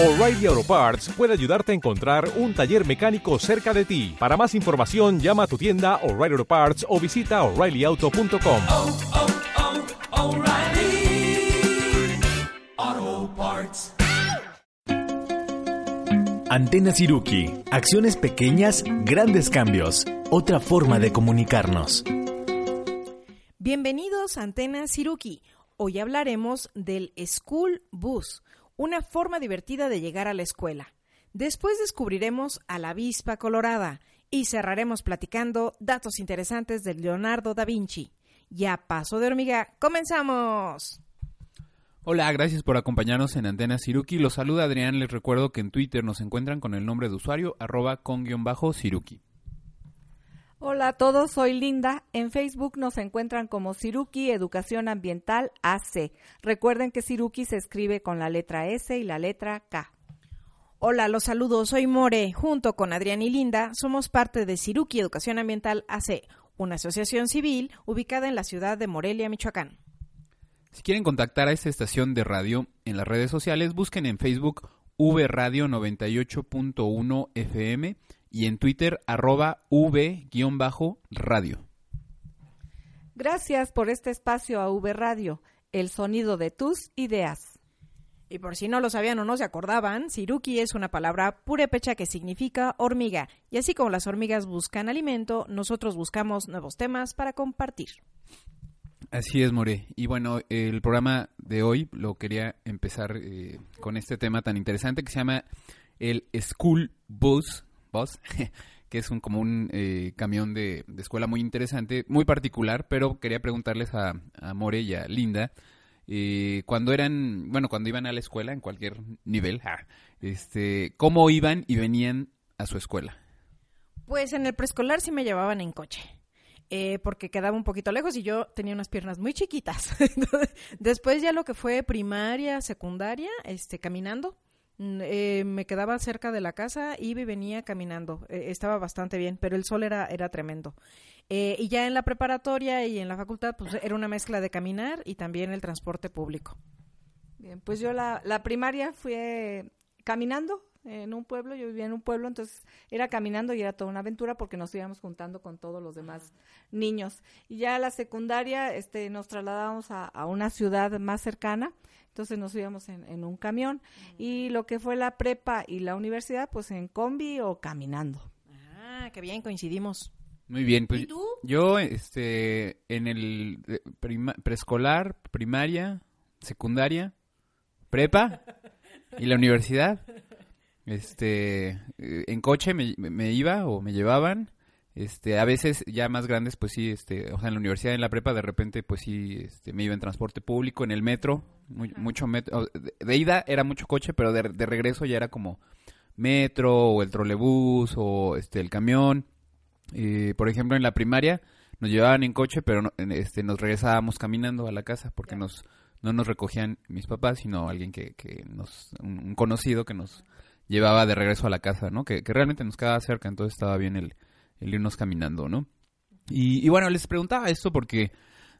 O'Reilly Auto Parts puede ayudarte a encontrar un taller mecánico cerca de ti. Para más información, llama a tu tienda O'Reilly Auto Parts o visita oreillyauto.com. oh, oh, O'Reilly Auto Parts. Antena Siruki. Acciones pequeñas, grandes cambios. Otra forma de comunicarnos. Bienvenidos a Antena Siruki. Hoy hablaremos del School Bus, una forma divertida de llegar a la escuela. Después descubriremos a la avispa colorada y cerraremos platicando datos interesantes de Leonardo da Vinci. Ya paso de hormiga, comenzamos. Hola, gracias por acompañarnos en Antena Siruki. Los saluda Adrián. Les recuerdo que en Twitter nos encuentran con el nombre de usuario arroba con guion bajo Siruki. Hola a todos, soy Linda. En Facebook nos encuentran como Siruki Educación Ambiental AC. Recuerden que Siruki se escribe con la letra S y la letra K. Hola, los saludos, soy More. Junto con Adrián y Linda somos parte de Siruki Educación Ambiental AC, una asociación civil ubicada en la ciudad de Morelia, Michoacán. Si quieren contactar a esta estación de radio en las redes sociales, busquen en Facebook V Radio 98.1 FM y en Twitter arroba V-radio. Gracias por este espacio a V Radio, el sonido de tus ideas. Y por si no lo sabían o no se acordaban, Siruki es una palabra purépecha que significa hormiga. Y así como las hormigas buscan alimento, nosotros buscamos nuevos temas para compartir. Así es, More. Y bueno, el programa de hoy lo quería empezar eh, con este tema tan interesante que se llama el School Bus, bus que es un, como un eh, camión de, de, escuela muy interesante, muy particular, pero quería preguntarles a, a More y a Linda, eh, cuando eran, bueno, cuando iban a la escuela, en cualquier nivel, este, ¿cómo iban y venían a su escuela? Pues en el preescolar sí me llevaban en coche. Eh, porque quedaba un poquito lejos y yo tenía unas piernas muy chiquitas. Después ya lo que fue primaria, secundaria, este, caminando, eh, me quedaba cerca de la casa, y venía caminando. Eh, estaba bastante bien, pero el sol era, era tremendo. Eh, y ya en la preparatoria y en la facultad, pues era una mezcla de caminar y también el transporte público. Bien, pues yo la, la primaria fui caminando en un pueblo, yo vivía en un pueblo, entonces era caminando y era toda una aventura porque nos íbamos juntando con todos los demás niños. Y ya la secundaria este, nos trasladábamos a, a una ciudad más cercana, entonces nos íbamos en, en un camión. Y lo que fue la prepa y la universidad, pues en combi o caminando. Ah, qué bien, coincidimos. Muy bien, pues ¿Y tú? yo este en el eh, prima- preescolar, primaria, secundaria, prepa y la universidad. Este eh, en coche me, me iba o me llevaban. Este, a veces ya más grandes pues sí, este, o sea, en la universidad, en la prepa de repente pues sí, este, me iba en transporte público, en el metro, muy- mucho metro, de, de ida era mucho coche, pero de, de regreso ya era como metro o el trolebús o este el camión. Eh, por ejemplo, en la primaria nos llevaban en coche, pero no- este, nos regresábamos caminando a la casa porque nos no nos recogían mis papás, sino alguien que, que nos, un, un conocido que nos llevaba de regreso a la casa, ¿no? Que, que realmente nos quedaba cerca, entonces estaba bien el, el irnos caminando, ¿no? Y, y bueno, les preguntaba esto porque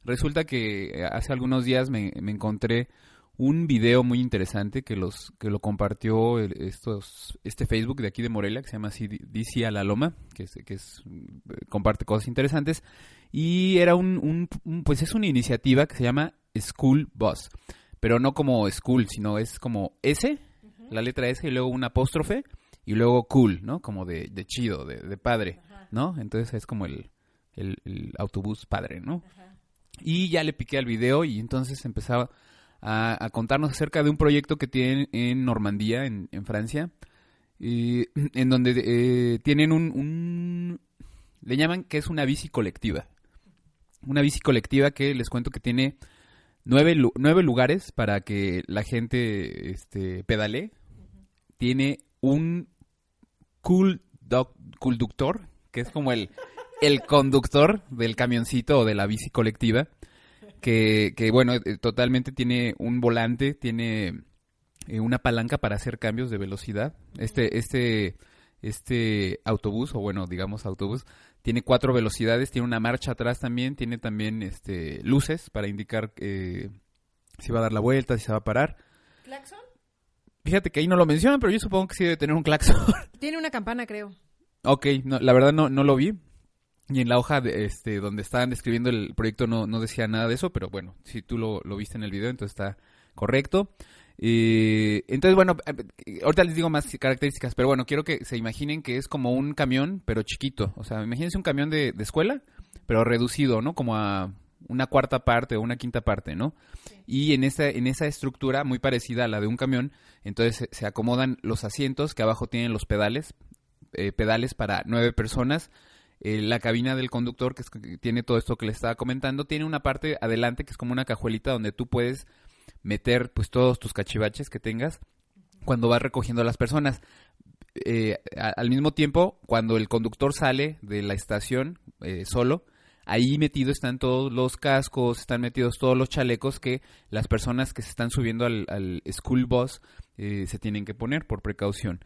resulta que hace algunos días me, me encontré un video muy interesante que los que lo compartió el- estos este Facebook de aquí de Morelia que se llama así DC a la Loma que es, que es eh, comparte cosas interesantes y era un, un- un- pues es una iniciativa que se llama School Bus pero no como school sino es como S la letra S y luego un apóstrofe y luego cool no como de, de chido de, de padre no entonces es como el, el, el autobús padre no y ya le piqué al video y entonces empezaba a, a contarnos acerca de un proyecto que tienen en Normandía, en, en Francia, y- en donde eh, tienen un, un- le llaman que es una bici colectiva. Una bici colectiva que les cuento que tiene nueve, nueve lugares para que la gente este, pedalee. Tiene un cool doc- que es como el, el conductor del camioncito o de la bici colectiva que, que bueno, eh, totalmente tiene un volante, tiene eh, una palanca para hacer cambios de velocidad. Este, este, este autobús, o bueno, digamos autobús, tiene cuatro velocidades, tiene una marcha atrás también, tiene también este, luces para indicar eh, si va a dar la vuelta, si se va a parar. ¿Claxon? Fíjate que ahí no lo mencionan, pero yo supongo que sí debe tener un claxon. Tiene una campana, creo. ok, no, la verdad no, no lo vi. Y en la hoja de, este, donde estaban describiendo el proyecto no, no decía nada de eso, pero bueno, si tú lo, lo viste en el video, entonces está correcto. Eh, entonces, bueno, ahorita les digo más características, pero bueno, quiero que se imaginen que es como un camión, pero chiquito. O sea, imagínense un camión de, de escuela, pero reducido, ¿no? Como a una cuarta parte o una quinta parte, ¿no? Y en esa, en esa estructura muy parecida a la de un camión, entonces se, acomodan los asientos que abajo tienen los pedales, eh, pedales para nueve personas. Eh, la cabina del conductor, que, es- que tiene todo esto que les estaba comentando, tiene una parte adelante que es como una cajuelita donde tú puedes meter pues todos tus cachivaches que tengas cuando vas recogiendo a las personas. Eh, a- al mismo tiempo, cuando el conductor sale de la estación eh, solo, ahí metidos están todos los cascos, están metidos todos los chalecos que las personas que se están subiendo al, al school bus eh, se tienen que poner por precaución.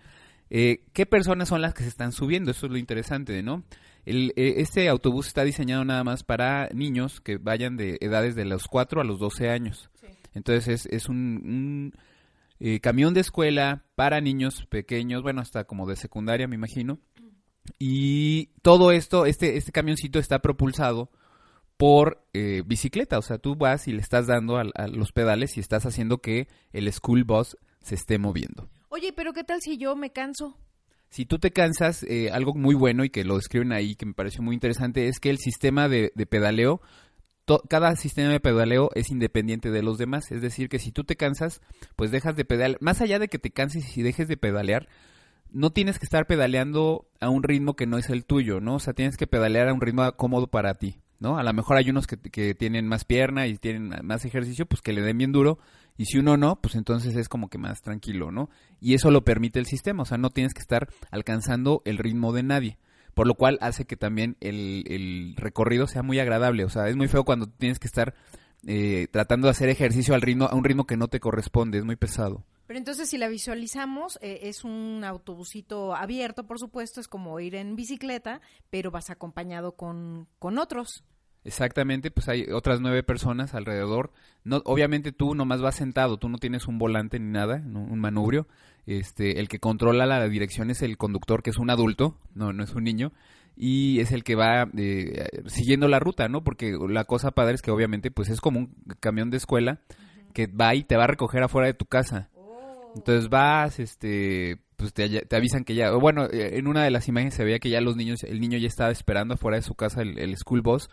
Eh, ¿Qué personas son las que se están subiendo? Eso es lo interesante, ¿no? El, eh, este autobús está diseñado nada más para niños que vayan de edades de los 4 a los 12 años. Entonces es, es un, un, eh, camión de escuela para niños pequeños, bueno, hasta como de secundaria, me imagino. Y todo esto, este, este camioncito está propulsado por eh, bicicleta. O sea, tú vas y le estás dando a, los pedales y estás haciendo que el school bus se esté moviendo. Oye, pero ¿qué tal si yo me canso? Si tú te cansas, eh, algo muy bueno y que lo describen ahí, que me pareció muy interesante, es que el sistema de, de pedaleo, to- cada sistema de pedaleo es independiente de los demás. Es decir, que si tú te cansas, pues dejas de pedalear. Más allá de que te canses y dejes de pedalear, no tienes que estar pedaleando a un ritmo que no es el tuyo, ¿no? O sea, tienes que pedalear a un ritmo cómodo para ti, ¿no? A lo mejor hay unos que, que tienen más pierna y tienen más ejercicio, pues que le den bien duro. Y si uno no, pues entonces es como que más tranquilo, ¿no? Y eso lo permite el sistema, o sea, no tienes que estar alcanzando el ritmo de nadie. Por lo cual hace que también el, el recorrido sea muy agradable. O sea, es muy feo cuando tienes que estar eh, tratando de hacer ejercicio al ritmo, a un ritmo que no te corresponde, es muy pesado. Pero entonces si la visualizamos, eh, es un autobusito abierto, por supuesto, es como ir en bicicleta, pero vas acompañado con, con otros. Exactamente, pues hay otras nueve personas alrededor. No, obviamente tú nomás vas sentado, tú no tienes un volante ni nada, no- un manubrio. Este, el que controla la dirección es el conductor, que es un adulto, no, no es un niño, y es el que va eh, siguiendo la ruta, ¿no? Porque la cosa padre es que obviamente pues es como un camión de escuela que va y te va a recoger afuera de tu casa. Entonces vas, este, pues te, te avisan que ya, bueno, eh, en una de las imágenes se veía que ya los niños, el niño ya estaba esperando afuera de su casa el, el school bus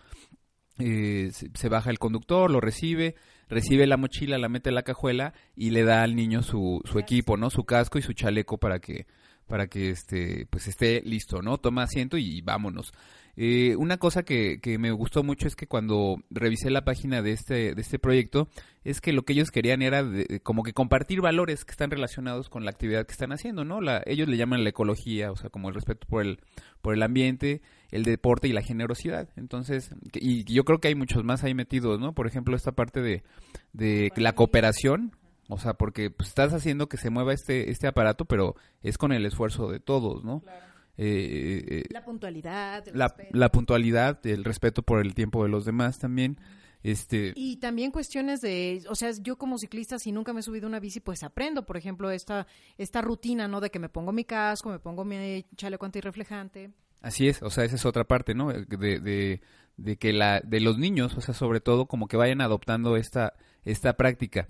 eh, se, se baja el conductor, lo recibe, recibe la mochila, la mete en la cajuela y le da al niño su, su equipo, ¿no? Su casco y su chaleco para que, para que este, pues esté listo, ¿no? Toma asiento y vámonos. Eh, una cosa que, que me gustó mucho es que cuando revisé la página de este, de este proyecto, es que lo que ellos querían era de- como que compartir valores que están relacionados con la actividad que están haciendo, ¿no? La, ellos le llaman la ecología, o sea, como el respeto por el, por el ambiente, el deporte y la generosidad. Entonces, y yo creo que hay muchos más ahí metidos, ¿no? Por ejemplo, esta parte de, de la cooperación, o sea, porque pues, estás haciendo que se mueva este, este aparato, pero es con el esfuerzo de todos, ¿no? Eh, eh, La puntualidad. el la, puntualidad, el respeto por el tiempo de los demás también. Este, Y también cuestiones de, o sea, yo como ciclista, si nunca me he subido una bici, pues aprendo, por ejemplo, esta, esta rutina, ¿no? De que me pongo mi casco, me pongo mi chaleco antirreflejante. Así es, o sea, esa es otra parte, ¿no? De, de, de que la, de los niños, o sea, sobre todo, como que vayan adoptando esta, esta práctica.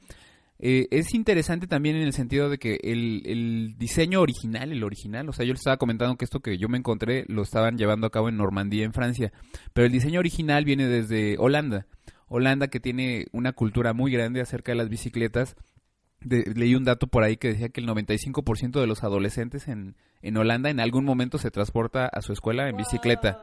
Eh, es interesante también en el sentido de que el, diseño original, el original, o sea, yo les estaba comentando que esto que yo me encontré lo estaban llevando a cabo en Normandía, en Francia, pero el diseño original viene desde Holanda. Holanda que tiene una cultura muy grande acerca de las bicicletas. De- leí un dato por ahí que decía que el 95% de los adolescentes en, en Holanda en algún momento se transporta a su escuela en bicicleta.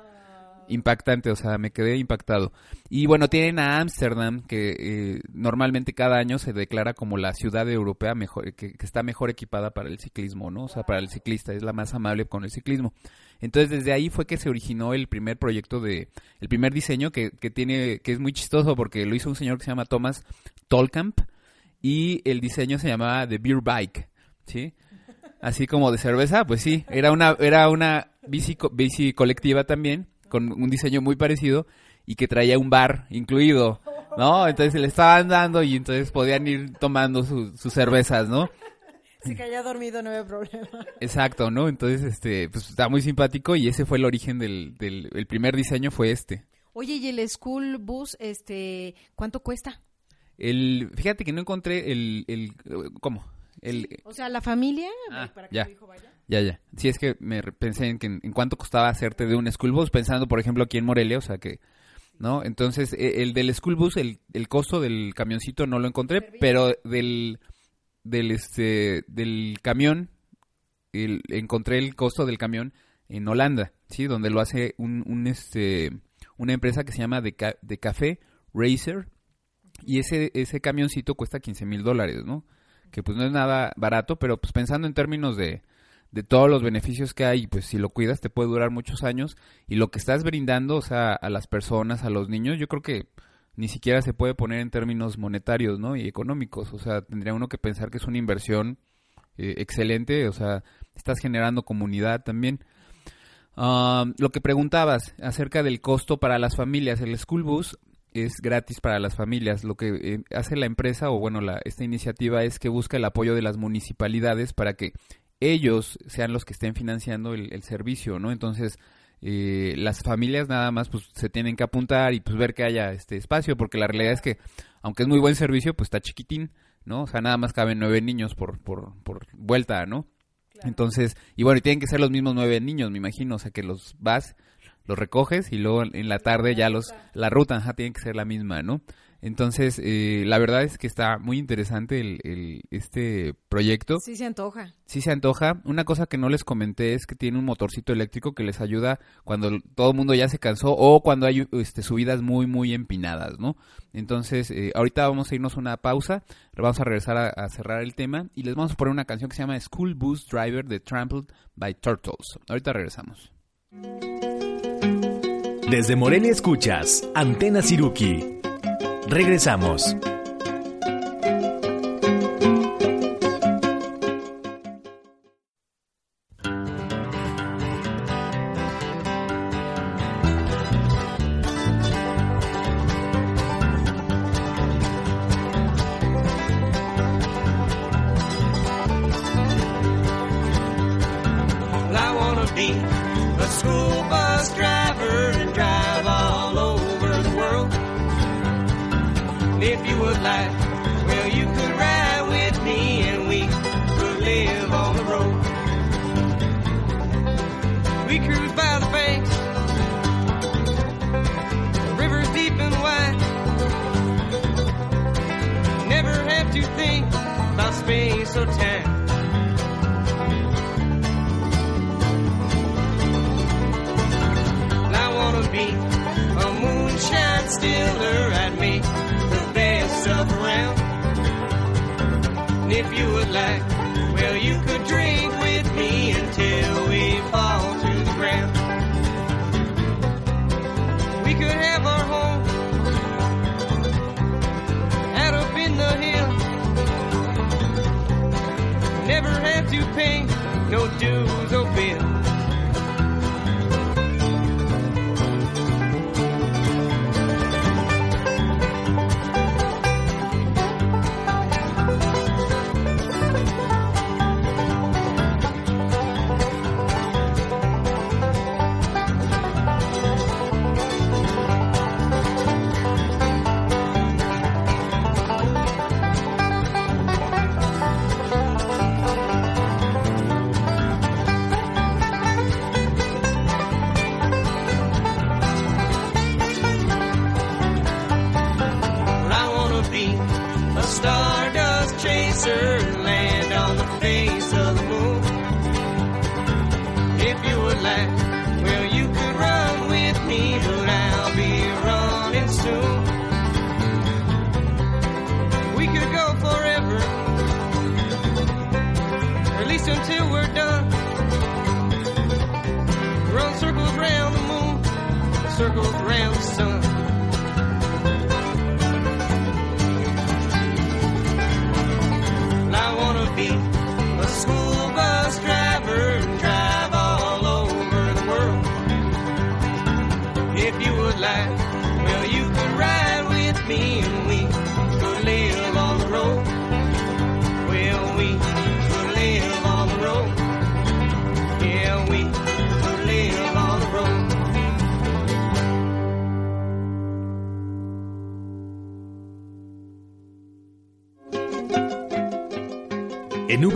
Impactante, o sea, me quedé impactado. Y bueno, tienen a Ámsterdam, que eh, normalmente cada año se declara como la ciudad europea mejor, que, que está mejor equipada para el ciclismo, ¿no? O sea, para el ciclista, es la más amable con el ciclismo. Entonces, desde ahí fue que se originó el primer proyecto de, el primer diseño que, que tiene, que es muy chistoso porque lo hizo un señor que se llama Thomas Tolkamp y el diseño se llamaba The Beer Bike, ¿sí? Así como de cerveza, pues sí, era una, era una bici, bici colectiva también, con un diseño muy parecido y que traía un bar incluido, ¿no? Entonces le estaban dando y entonces podían ir tomando su- sus cervezas, ¿no? Así que haya dormido no había problema. Exacto, ¿no? Entonces, este, pues está muy simpático y ese fue el origen del, del el primer diseño fue este. Oye, ¿y el school bus, este, cuánto cuesta? El, fíjate que no encontré el, el, ¿cómo? El, O sea, la familia, Ah, para que ya. tu hijo vaya. Ya, ya. Sí, es que me pensé en, que en, en cuánto costaba hacerte de un school bus, pensando, por ejemplo, aquí en Morelia, o sea que, ¿no? Entonces, e- el del school bus, el, el costo del camioncito no lo encontré, pero del, del, este, del camión, el- encontré el costo del camión en Holanda, ¿sí? Donde lo hace un, un, este, una empresa que se llama de, Ca- de Café Racer, y ese, ese camioncito cuesta 15 mil dólares, ¿no? Que pues no es nada barato, pero pues pensando en términos de, de todos los beneficios que hay, pues si lo cuidas te puede durar muchos años y lo que estás brindando, o sea, a las personas, a los niños, yo creo que ni siquiera se puede poner en términos monetarios, ¿no? Y económicos, o sea, tendría uno que pensar que es una inversión eh, excelente, o sea, estás generando comunidad también. Lo que preguntabas acerca del costo para las familias, el school bus es gratis para las familias. Lo que eh, hace la empresa o bueno, la, esta iniciativa es que busca el apoyo de las municipalidades para que ellos sean los que estén financiando el, el servicio, ¿no? Entonces, eh, las familias nada más pues se tienen que apuntar y pues ver que haya este espacio, porque la realidad es que, aunque es muy buen servicio, pues está chiquitín, ¿no? O sea, nada más caben nueve niños por, por, por vuelta, ¿no? Entonces, y bueno, y tienen que ser los mismos nueve niños, me imagino, o sea, que los vas, los recoges y luego en la tarde ya los, la ruta, ajá, tiene que ser la misma, ¿no? Entonces, eh, la verdad es que está muy interesante el, el- este proyecto. Sí se antoja. Sí se antoja. Una cosa que no les comenté es que tiene un motorcito eléctrico que les ayuda cuando todo el mundo ya se cansó o cuando hay este, subidas muy, muy empinadas, ¿no? Entonces, eh, ahorita vamos a irnos a una pausa, vamos a regresar a, a cerrar el tema y les vamos a poner una canción que se llama School Bus Driver de Trampled by Turtles. Ahorita regresamos. Desde Morelia escuchas Antena Siruki. Regresamos.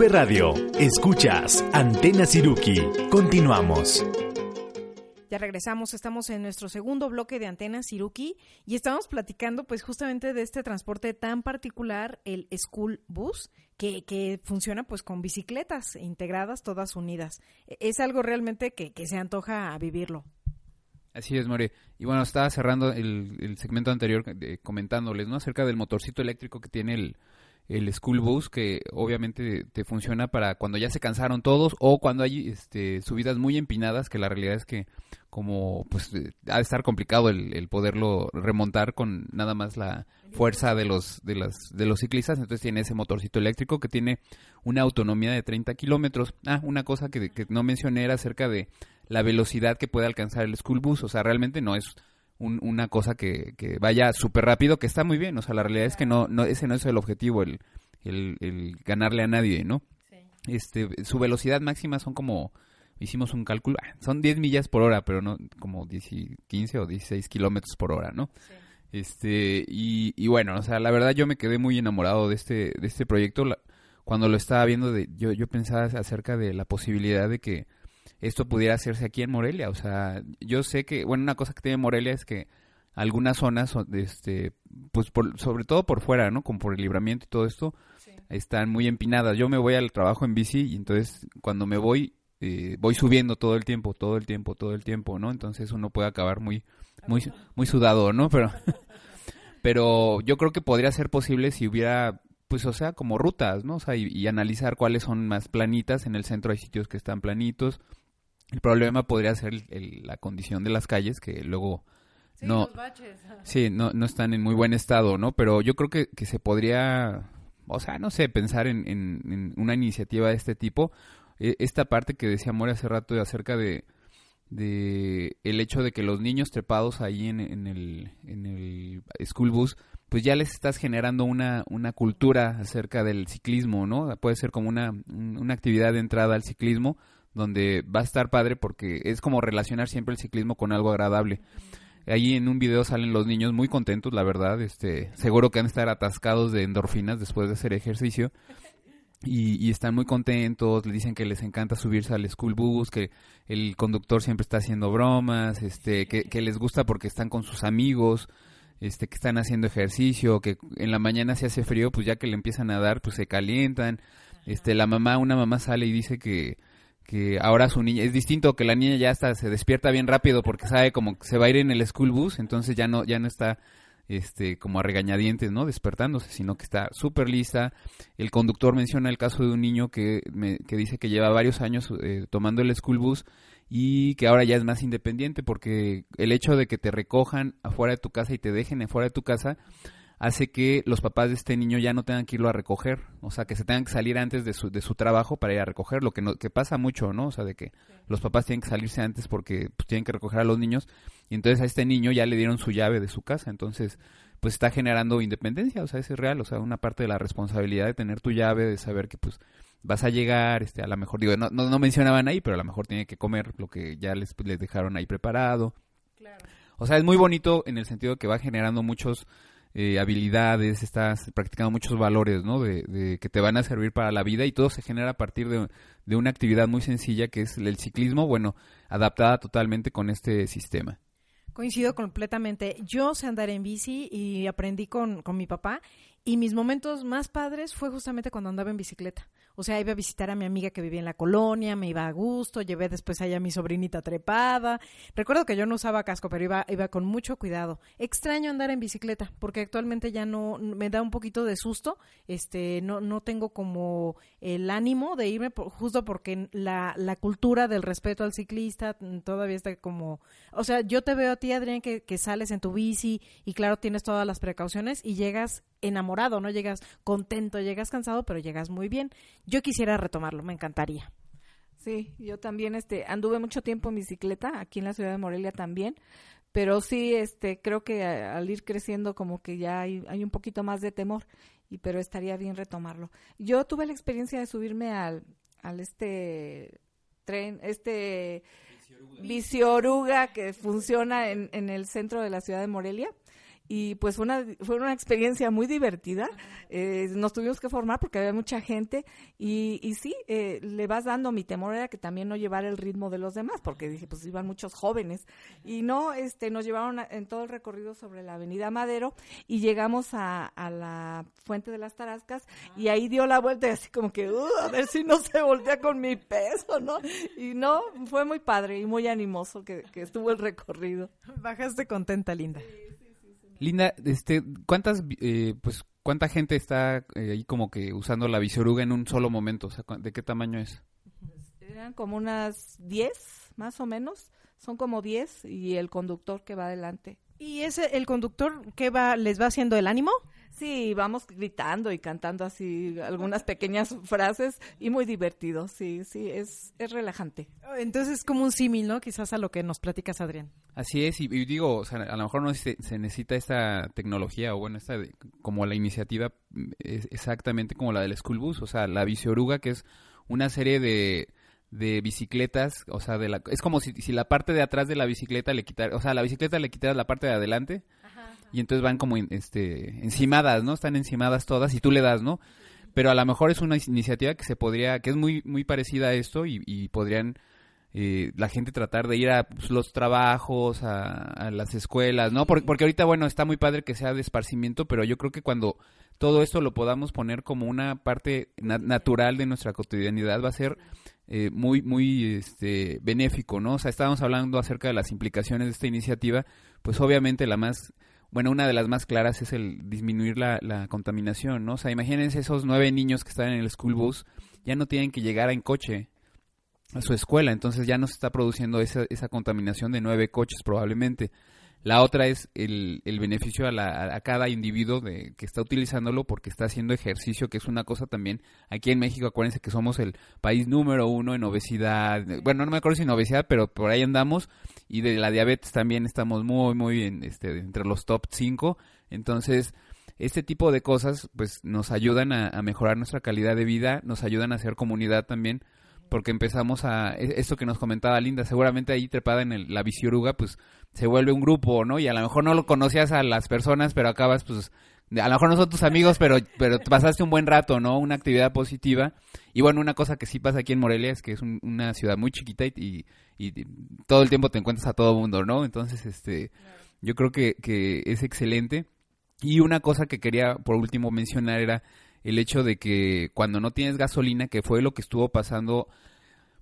V Radio, escuchas Antena Siruki. Continuamos. Ya regresamos, estamos en nuestro segundo bloque de Antena Siruki y estamos platicando pues justamente de este transporte tan particular, el School Bus, que, que funciona pues con bicicletas integradas todas unidas. E- Es algo realmente que, que se antoja a vivirlo. Así es, More. Y bueno, estaba cerrando el, el segmento anterior eh, comentándoles, ¿no? Acerca del motorcito eléctrico que tiene el, el School Bus, que obviamente te funciona para cuando ya se cansaron todos o cuando hay este, subidas muy empinadas, que la realidad es que como pues eh, ha de estar complicado el, poderlo remontar con nada más la fuerza de los de las de los ciclistas. Entonces tiene ese motorcito eléctrico que tiene una autonomía de 30 kilómetros. Ah una cosa que, que no mencioné era acerca de la velocidad que puede alcanzar el school bus. O sea realmente no es un- una cosa que, que vaya súper rápido que está muy bien o sea la realidad es que no no ese no es el objetivo el el, el ganarle a nadie no este su velocidad máxima son como hicimos un cálculo ah, son 10 millas por hora pero no como 10 y 15 o 16 kilómetros por hora no este y, y bueno o sea la verdad yo me quedé muy enamorado de este de este proyecto La- cuando lo estaba viendo de, yo yo pensaba acerca de la posibilidad de que esto pudiera hacerse aquí en Morelia o sea yo sé que bueno una cosa que tiene Morelia es que algunas zonas este pues por- sobre todo por fuera no como por el libramiento y todo esto están muy empinadas. Yo me voy al trabajo en bici y entonces cuando me voy eh, voy subiendo todo el tiempo, todo el tiempo, todo el tiempo, ¿no? Entonces uno puede acabar muy muy muy sudado, ¿no? Pero pero yo creo que podría ser posible si hubiera pues o sea, como rutas, ¿no? O sea, y, y analizar cuáles son más planitas. En el centro hay sitios que están planitos. El problema podría ser el- el- la condición de las calles que luego no Sí, no, no están en muy buen estado, ¿no? Pero yo creo que, que se podría, o sea, no sé, pensar en, en- en una iniciativa de este tipo. Eh, esta parte que decía More hace rato acerca de, de el hecho de que los niños trepados ahí en, en el, en el school bus, pues ya les estás generando una, una cultura acerca del ciclismo, ¿no? Puede ser como una, un- una actividad de entrada al ciclismo donde va a estar padre porque es como relacionar siempre el ciclismo con algo agradable. Ahí en un video salen los niños muy contentos, la verdad, este, seguro que han de estar atascados de endorfinas después de hacer ejercicio. Y, y están muy contentos, le dicen que les encanta subirse al school bus, que el conductor siempre está haciendo bromas, este, que, que les gusta porque están con sus amigos, este, que están haciendo ejercicio, que en la mañana se hace frío, pues ya que le empiezan a dar, pues se calientan. Este, la mamá, una mamá sale y dice que, que ahora su niña es distinto que la niña ya hasta se despierta bien rápido porque sabe como que se va a ir en el school bus entonces ya no ya no está este como a regañadientes no despertándose sino que está súper lista. El conductor menciona el caso de un niño que me, que dice que lleva varios años eh, tomando el school bus y que ahora ya es más independiente porque el hecho de que te recojan afuera de tu casa y te dejen afuera de tu casa hace que los papás de este niño ya no tengan que irlo a recoger, o sea, que se tengan que salir antes de su, de su trabajo para ir a recogerlo, que, no, que pasa mucho, ¿no? O sea, de que los papás tienen que salirse antes porque pues, tienen que recoger a los niños, y entonces a este niño ya le dieron su llave de su casa, entonces pues está generando independencia, o sea, eso es real, o sea, una parte de la responsabilidad de tener tu llave, de saber que pues vas a llegar, este, a lo mejor, digo, no, no, no mencionaban ahí, pero a lo mejor tiene que comer lo que ya les, les dejaron ahí preparado. O sea, es muy bonito en el sentido que va generando muchos eh, habilidades, estás practicando muchos valores, ¿no? De, de que te van a servir para la vida y todo se genera a partir de, de una actividad muy sencilla que es el ciclismo, bueno, adaptada totalmente con este sistema. Coincido completamente. Yo sé andar en bici y aprendí con, con mi papá y mis momentos más padres fue justamente cuando andaba en bicicleta. O sea, iba a visitar a mi amiga que vivía en la colonia, me iba a gusto, llevé después allá a mi sobrinita trepada. Recuerdo que yo no usaba casco, pero iba, iba con mucho cuidado. Extraño andar en bicicleta, porque actualmente ya no me da un poquito de susto. Este, no, no tengo como el ánimo de irme por- justo porque la, la cultura del respeto al ciclista todavía está como, o sea, yo te veo a ti, Adrián, que, que sales en tu bici y claro, tienes todas las precauciones y llegas enamorado, no llegas contento, llegas cansado, pero llegas muy bien. Yo quisiera retomarlo, me encantaría. Sí, yo también este anduve mucho tiempo en bicicleta aquí en la ciudad de Morelia también, pero sí este creo que a- al ir creciendo como que ya hay, hay un poquito más de temor y pero estaría bien retomarlo. Yo tuve la experiencia de subirme al al este tren, este bicioruga que funciona en, en el centro de la ciudad de Morelia y pues fue una, fue una experiencia muy divertida. Eh, nos tuvimos que formar porque había mucha gente y, y sí, eh, le vas dando, mi temor era que también no llevara el ritmo de los demás, porque dije, pues iban muchos jóvenes y no, este, nos llevaron a- en todo el recorrido sobre la avenida Madero y llegamos a, a la Fuente de las Tarascas y ahí dio la vuelta y así como que, "Uh, a ver si no se voltea con mi peso, ¿no? Y no, fue muy padre y muy animoso que, que estuvo el recorrido. Bajaste contenta, linda. Linda, este, ¿cuántas, eh, pues, cuánta gente está eh, ahí como que usando la visoruga en un solo momento? O sea, ¿cu- ¿de qué tamaño es? Eran como unas 10, más o menos. Son como 10 y el conductor que va adelante. ¿Y ese, el conductor, qué va, les va haciendo el ánimo? Sí, vamos gritando y cantando así algunas pequeñas frases y muy divertido. Sí, sí, es, es relajante. Entonces es como un símil, ¿no? Quizás a lo que nos platicas, Adrián. Así es, y, y digo, o sea, a lo mejor no se, se necesita esta tecnología o bueno, esta de- como la iniciativa es exactamente como la del School Bus, o sea, la bicioruga que es una serie de, de bicicletas, o sea, de la, es como si, si la parte de atrás de la bicicleta le quitara, o sea, la bicicleta le quitaras la parte de adelante y entonces van como este encimadas, ¿no? Están encimadas todas y tú le das, ¿no? Pero a lo mejor es una iniciativa que se podría, que es muy muy parecida a esto y, y podrían eh, la gente tratar de ir a pues, los trabajos, a, a las escuelas, ¿no? Porque, porque ahorita, bueno, está muy padre que sea de esparcimiento, pero yo creo que cuando todo esto lo podamos poner como una parte na- natural de nuestra cotidianidad va a ser eh, muy, muy este, benéfico, ¿no? O sea, estábamos hablando acerca de las implicaciones de esta iniciativa, pues obviamente la más, bueno, una de las más claras es el disminuir la, la contaminación, ¿no? O sea, imagínense esos nueve niños que están en el school bus, ya no tienen que llegar en coche a su escuela, entonces ya no se está produciendo esa, esa contaminación de nueve coches probablemente. La otra es el, el beneficio a, la, a- cada individuo de, que está utilizándolo porque está haciendo ejercicio, que es una cosa también. Aquí en México, acuérdense que somos el país número uno en obesidad. Bueno, no me acuerdo si en obesidad, pero por ahí andamos. Y de la diabetes también estamos muy, muy en, este, entre los top 5. Entonces, este tipo de cosas pues nos ayudan a, a mejorar nuestra calidad de vida, nos ayudan a hacer comunidad también porque empezamos a e- esto que nos comentaba Linda, seguramente ahí trepada en el- la bicioruga, pues se vuelve un grupo, ¿no? Y a lo mejor no lo conocías a las personas, pero acabas pues a lo mejor no son tus amigos, pero pero pasaste un buen rato, ¿no? Una actividad positiva. Y bueno, una cosa que sí pasa aquí en Morelia es que es un- una ciudad muy chiquita y, y, y todo el tiempo te encuentras a todo mundo, ¿no? Entonces, este yo creo que, que es excelente. Y una cosa que quería por último mencionar era el hecho de que cuando no tienes gasolina, que fue lo que estuvo pasando,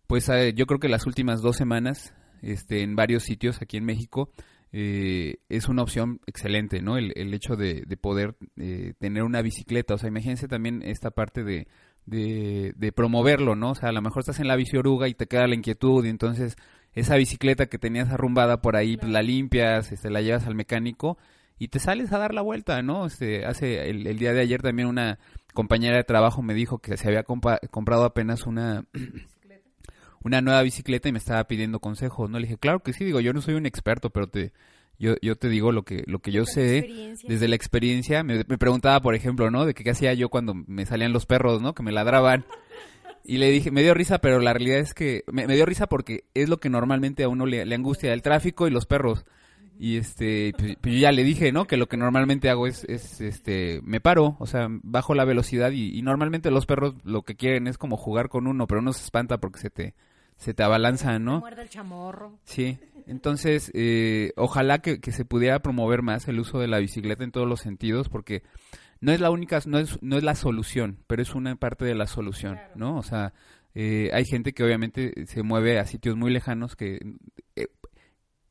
pues eh, yo creo que las últimas dos semanas, este, en varios sitios aquí en México, eh, es una opción excelente, ¿no? El, el hecho de, de poder eh, tener una bicicleta, o sea, imagínense también esta parte de, de, de promoverlo, ¿no? O sea, a lo mejor estás en la bicioruga y te queda la inquietud y entonces esa bicicleta que tenías arrumbada por ahí, pues, la limpias, este, la llevas al mecánico y te sales a dar la vuelta, ¿no? Este, hace el, el día de ayer también una compañera de trabajo me dijo que se había compa- comprado apenas una una nueva bicicleta y me estaba pidiendo consejos, ¿no? Le dije, claro que sí, digo, yo no soy un experto, pero te yo, yo te digo lo que lo que yo sé desde la experiencia. Me, me preguntaba, por ejemplo, ¿no? De que qué hacía yo cuando me salían los perros, ¿no? Que me ladraban. Y le dije, me dio risa, pero la realidad es que me, me dio risa porque es lo que normalmente a uno le, le angustia, el tráfico y los perros. Y este, pues, pues yo ya le dije, ¿no? Que lo que normalmente hago es, es este, me paro, o sea, bajo la velocidad y, y normalmente los perros lo que quieren es como jugar con uno, pero no se espanta porque se te, se te abalanzan, ¿no? Muerde el chamorro. Sí, entonces eh, ojalá que, que se pudiera promover más el uso de la bicicleta en todos los sentidos porque no es la única, no es, no es la solución, pero es una parte de la solución, ¿no? O sea, eh, hay gente que obviamente se mueve a sitios muy lejanos que eh,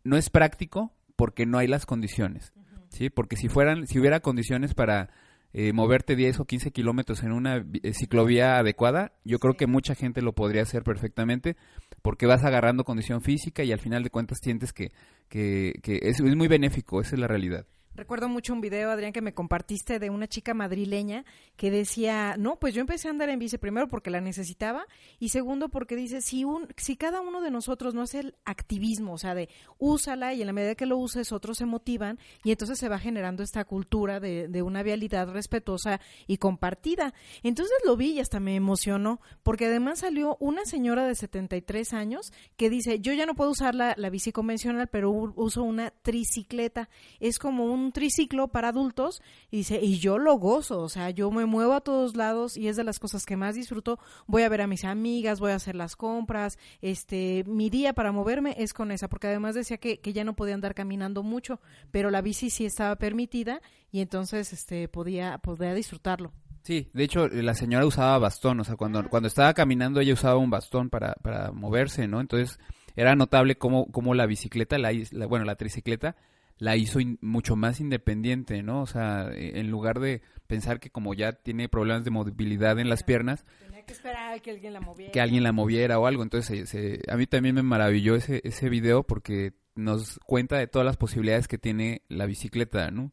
no es práctico porque no hay las condiciones, ¿sí? Porque si fueran, si hubiera condiciones para eh, moverte 10 o 15 kilómetros en una eh, ciclovía adecuada, yo creo que mucha gente lo podría hacer perfectamente porque vas agarrando condición física y al final de cuentas sientes que, que, que es, es muy benéfico, esa es la realidad. Recuerdo mucho un video, Adrián, que me compartiste de una chica madrileña que decía, no, pues yo empecé a andar en bici primero porque la necesitaba y segundo porque dice, si, un, si cada uno de nosotros no hace el activismo, o sea, de úsala y en la medida que lo uses otros se motivan y entonces se va generando esta cultura de, de una vialidad respetuosa y compartida. Entonces lo vi y hasta me emocionó porque además salió una señora de 73 años que dice, yo ya no puedo usar la, la bici convencional, pero uso una tricicleta. Es como un un triciclo para adultos y dice, y yo lo gozo, o sea, yo me muevo a todos lados y es de las cosas que más disfruto. Voy a ver a mis amigas, voy a hacer las compras, este, mi día para moverme es con esa, porque además decía que, que ya no podía andar caminando mucho, pero la bici sí estaba permitida y entonces, este, podía, podía disfrutarlo. Sí, de hecho la señora usaba bastón, o sea, cuando, cuando estaba caminando ella usaba un bastón para, para moverse, ¿no? Entonces era notable cómo, cómo la bicicleta, la, la- bueno, la tricicleta la hizo in- mucho más independiente, ¿no? O sea, eh, en lugar de pensar que como ya tiene problemas de movilidad en las piernas, Tenía que esperar a que alguien la moviera. que alguien la moviera o algo. Entonces, se- se- a mí también me maravilló ese, ese video porque nos cuenta de todas las posibilidades que tiene la bicicleta, ¿no?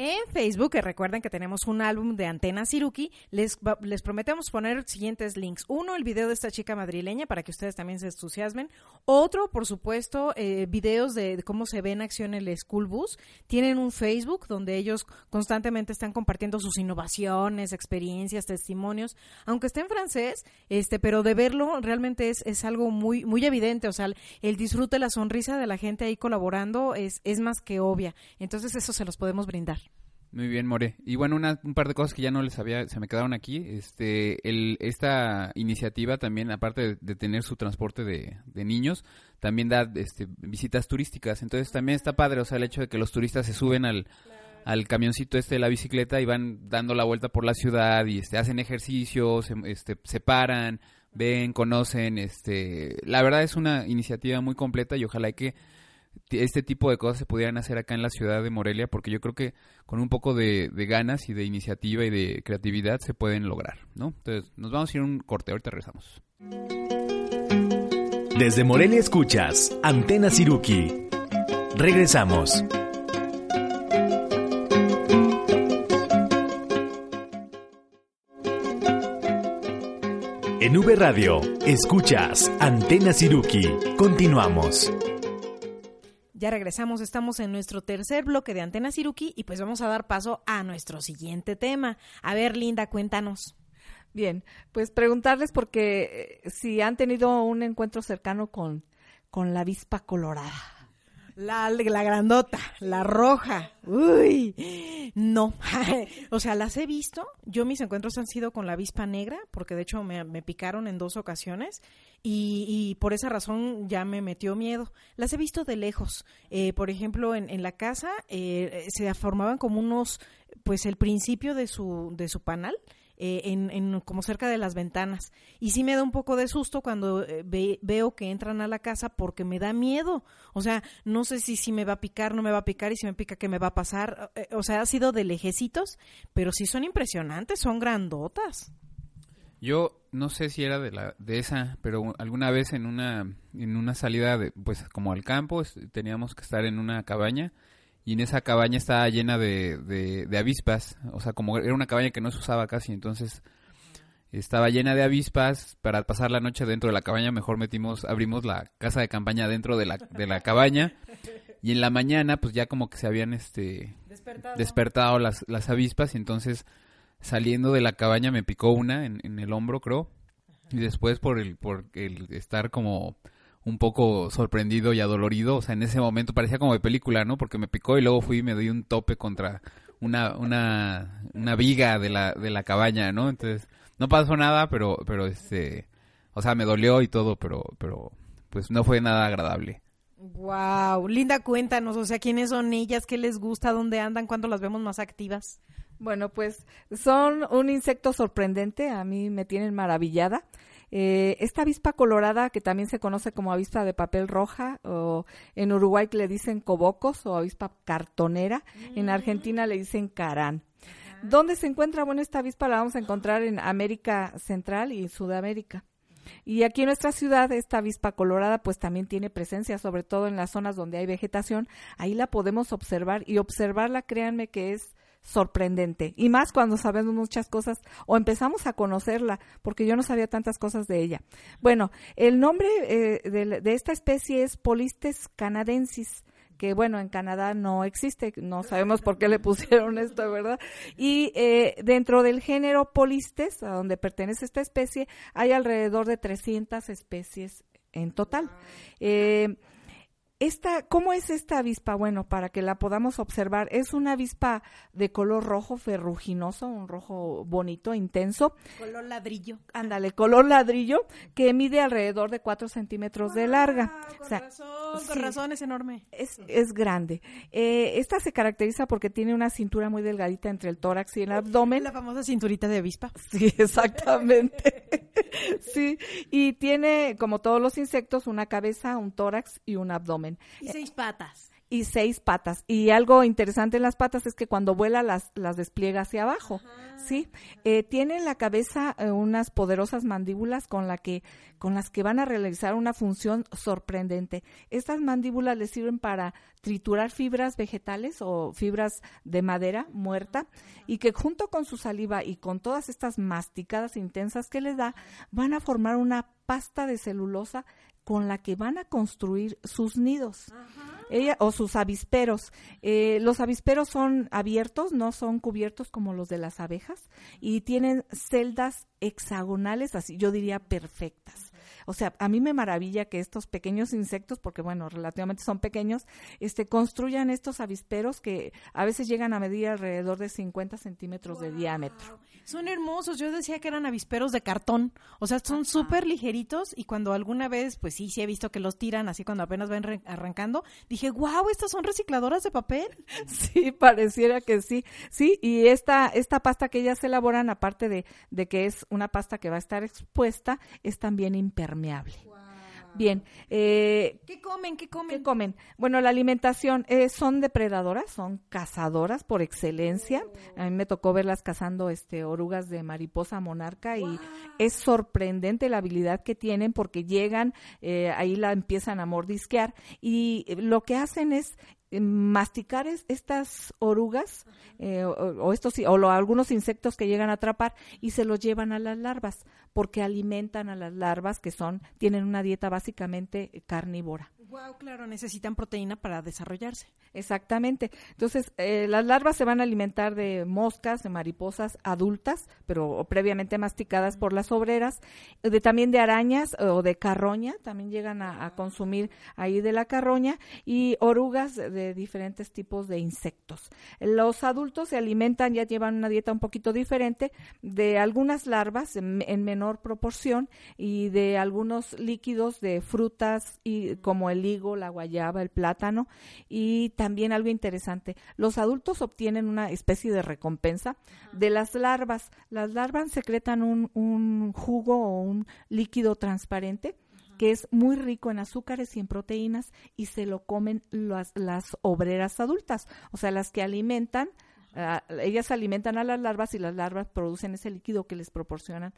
En Facebook, que recuerden que tenemos un álbum de Antena Siruki, les, les prometemos poner siguientes links. Uno, el video de esta chica madrileña para que ustedes también se entusiasmen. Otro, por supuesto, eh, videos de, de cómo se ve en acción el School Bus. Tienen un Facebook donde ellos constantemente están compartiendo sus innovaciones, experiencias, testimonios, aunque esté en francés, este, pero de verlo realmente es, es algo muy, muy evidente. O sea, el, el disfrute, la sonrisa de la gente ahí colaborando es, es más que obvia. Entonces, eso se los podemos brindar. Muy bien, More. Y bueno, una- un par de cosas que ya no les había, se me quedaron aquí. Este, el, esta iniciativa también, aparte de, tener su transporte de, de niños, también da este, visitas turísticas. Entonces también está padre, o sea, el hecho de que los turistas se suben al, al camioncito este de la bicicleta y van dando la vuelta por la ciudad y este, hacen ejercicio, se, este, se paran, ven, conocen. Este, la verdad es una iniciativa muy completa y ojalá que este tipo de cosas se pudieran hacer acá en la ciudad de Morelia, porque yo creo que con un poco de, ganas y de iniciativa y de creatividad se pueden lograr, ¿no? Entonces, nos vamos a ir a un corte, ahorita regresamos. Desde Morelia escuchas Antena Siruki. Regresamos. En V Radio, escuchas Antena Siruki. Continuamos. Ya regresamos, estamos en nuestro tercer bloque de Antena Siruki y pues vamos a dar paso a nuestro siguiente tema. A ver, Linda, cuéntanos. Bien, pues preguntarles porque eh, si han tenido un encuentro cercano con, con la avispa colorada. La, la grandota, la roja. Uy, no. o sea, las he visto. Yo mis encuentros han sido con la avispa negra, porque de hecho me, me picaron en dos ocasiones y, y por esa razón ya me metió miedo. Las he visto de lejos. Eh, por ejemplo, en, en la casa eh, se formaban como unos, pues el principio de su, de su panal. Eh, en, en como cerca de las ventanas. Y sí me da un poco de susto cuando eh, ve- veo que entran a la casa porque me da miedo. O sea, no sé si, si me va a picar, no me va a picar y si me pica, ¿qué me va a pasar? Eh, o sea, ha sido de lejecitos, pero sí son impresionantes, son grandotas. Yo no sé si era de la de esa, pero alguna vez en una en una salida de pues como al campo teníamos que estar en una cabaña y en esa cabaña estaba llena de, de, de avispas, o sea, como era una cabaña que no se usaba casi, entonces estaba llena de avispas, para pasar la noche dentro de la cabaña mejor metimos, abrimos la casa de campaña dentro de la, de la cabaña y en la mañana pues ya como que se habían este despertado. las, las avispas y entonces saliendo de la cabaña me picó una en, en el hombro creo y después por el por el estar como un poco sorprendido y adolorido, o sea, en ese momento parecía como de película, ¿no? Porque me picó y luego fui y me di un tope contra una una una viga de la de la cabaña, ¿no? Entonces, no pasó nada, pero pero este, o sea, me dolió y todo, pero pero pues no fue nada agradable. Wow, Linda, cuéntanos, o sea, ¿quiénes son ellas? ¿Qué les gusta? ¿Dónde andan? ¿Cuándo las vemos más activas? Bueno, pues son un insecto sorprendente, a mí me tienen maravillada. Eh, esta avispa colorada, que también se conoce como avispa de papel roja, o en Uruguay le dicen cobocos o avispa cartonera, en Argentina le dicen carán. ¿Dónde se encuentra? Bueno, esta avispa la vamos a encontrar en América Central y Sudamérica. Y aquí en nuestra ciudad, esta avispa colorada pues también tiene presencia, sobre todo en las zonas donde hay vegetación. Ahí la podemos observar y observarla, créanme que es sorprendente. Y más cuando sabemos muchas cosas o empezamos a conocerla, porque yo no sabía tantas cosas de ella. Bueno, el nombre eh, de, de esta especie es Polistes canadensis que bueno, en Canadá no existe, no sabemos por qué le pusieron esto, ¿verdad? Y eh, dentro del género Polistes, a donde pertenece esta especie, hay alrededor de 300 especies en total. Eh, Esta, ¿Cómo es esta avispa? Bueno, para que la podamos observar, es una avispa de color rojo ferruginoso, un rojo bonito, intenso. Color ladrillo. Ándale, color ladrillo, que mide alrededor de 4 centímetros de larga. Ah, Con O sea, razón, sí. con razón, es enorme. es, es grande. Eh, esta se caracteriza porque tiene una cintura muy delgadita entre el tórax y el abdomen. La famosa cinturita de avispa. Sí, exactamente. sí, y tiene, como todos los insectos, una cabeza, un tórax y un abdomen. Y seis patas. Y seis patas. Y algo interesante en las patas es que cuando vuela las, las despliega hacia abajo. Sí, Eh, tiene en la cabeza eh, unas poderosas mandíbulas con, la que, con las que van a realizar una función sorprendente. Estas mandíbulas les sirven para triturar fibras vegetales o fibras de madera muerta y que junto con su saliva y con todas estas masticadas intensas que les da, van a formar una pasta de celulosa con la que van a construir sus nidos. Ella, o sus avisperos. Eh, los avisperos son abiertos, no son cubiertos como los de las abejas y tienen celdas hexagonales, así yo diría perfectas. O sea, a mí me maravilla que estos pequeños insectos, porque bueno, relativamente son pequeños, este, construyan estos avisperos que a veces llegan a medir alrededor de 50 centímetros de diámetro. Son hermosos. Yo decía que eran avisperos de cartón. O sea, son súper ligeritos y cuando alguna vez, pues sí, sí he visto que los tiran así cuando apenas van arrancando, dije, wow, estas son recicladoras de papel. Sí, pareciera que sí. Sí, y esta, esta pasta que ellas elaboran, aparte de, de que es una pasta que va a estar expuesta, es también impermeable. Bien, eh, ¿Qué comen? ¿Qué comen? ¿Qué comen? Bueno, la alimentación eh, son depredadoras, son cazadoras por excelencia. A mí me tocó verlas cazando este orugas de mariposa monarca y es sorprendente la habilidad que tienen porque llegan, eh, ahí la empiezan a mordisquear y eh, lo que hacen es masticar es- estas orugas eh, o, estos o algunos insectos que llegan a atrapar y se los llevan a las larvas porque alimentan a las larvas que son tienen una dieta básicamente eh, carnívora. Wow, claro, necesitan proteína para desarrollarse. Exactamente. Entonces, eh, las larvas se van a alimentar de moscas, de mariposas adultas, pero previamente masticadas por las obreras, de también de arañas o de carroña, también llegan a, a consumir ahí de la carroña, y orugas de diferentes tipos de insectos. Los adultos se alimentan, ya llevan una dieta un poquito diferente, de algunas larvas en, en menor proporción y de algunos líquidos de frutas y como el higo, la guayaba, el plátano y también algo interesante, los adultos obtienen una especie de recompensa de las larvas. Las larvas secretan un, un jugo o un líquido transparente que es muy rico en azúcares y en proteínas y se lo comen las, las obreras adultas, o sea, las que alimentan, ah, ellas alimentan a las larvas y las larvas producen ese líquido que les proporcionan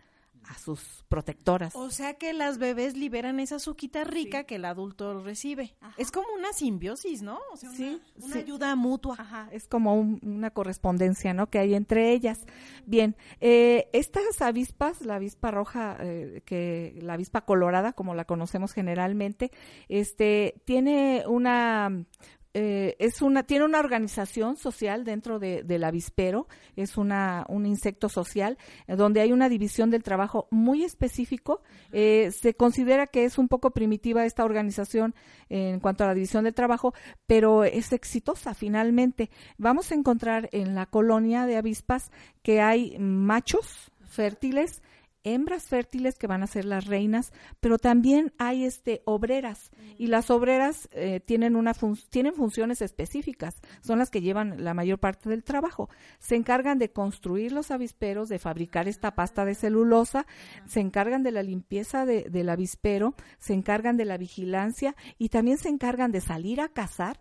a sus protectoras. O sea que las bebés liberan esa azuquita rica que el adulto recibe. Es como una simbiosis, ¿no? O sea, Sí, una, una sí. ayuda mutua. Ajá, es como un- una correspondencia, ¿no? Que hay entre ellas. Bien, eh, estas avispas, la avispa roja, eh, que la avispa colorada, como la conocemos generalmente, este, tiene una eh, es una tiene una organización social dentro de, del avispero es una un insecto social eh, donde hay una división del trabajo muy específico. Eh, se considera que es un poco primitiva esta organización en cuanto a la división del trabajo pero es exitosa finalmente. Vamos a encontrar en la colonia de avispas que hay machos fértiles hembras fértiles que van a ser las reinas, pero también hay este obreras. Y las obreras eh, tienen una fun- tienen funciones específicas, son las que llevan la mayor parte del trabajo. Se encargan de construir los avisperos, de fabricar esta pasta de celulosa, se encargan de la limpieza de- del avispero, se encargan de la vigilancia. Y también se encargan de salir a cazar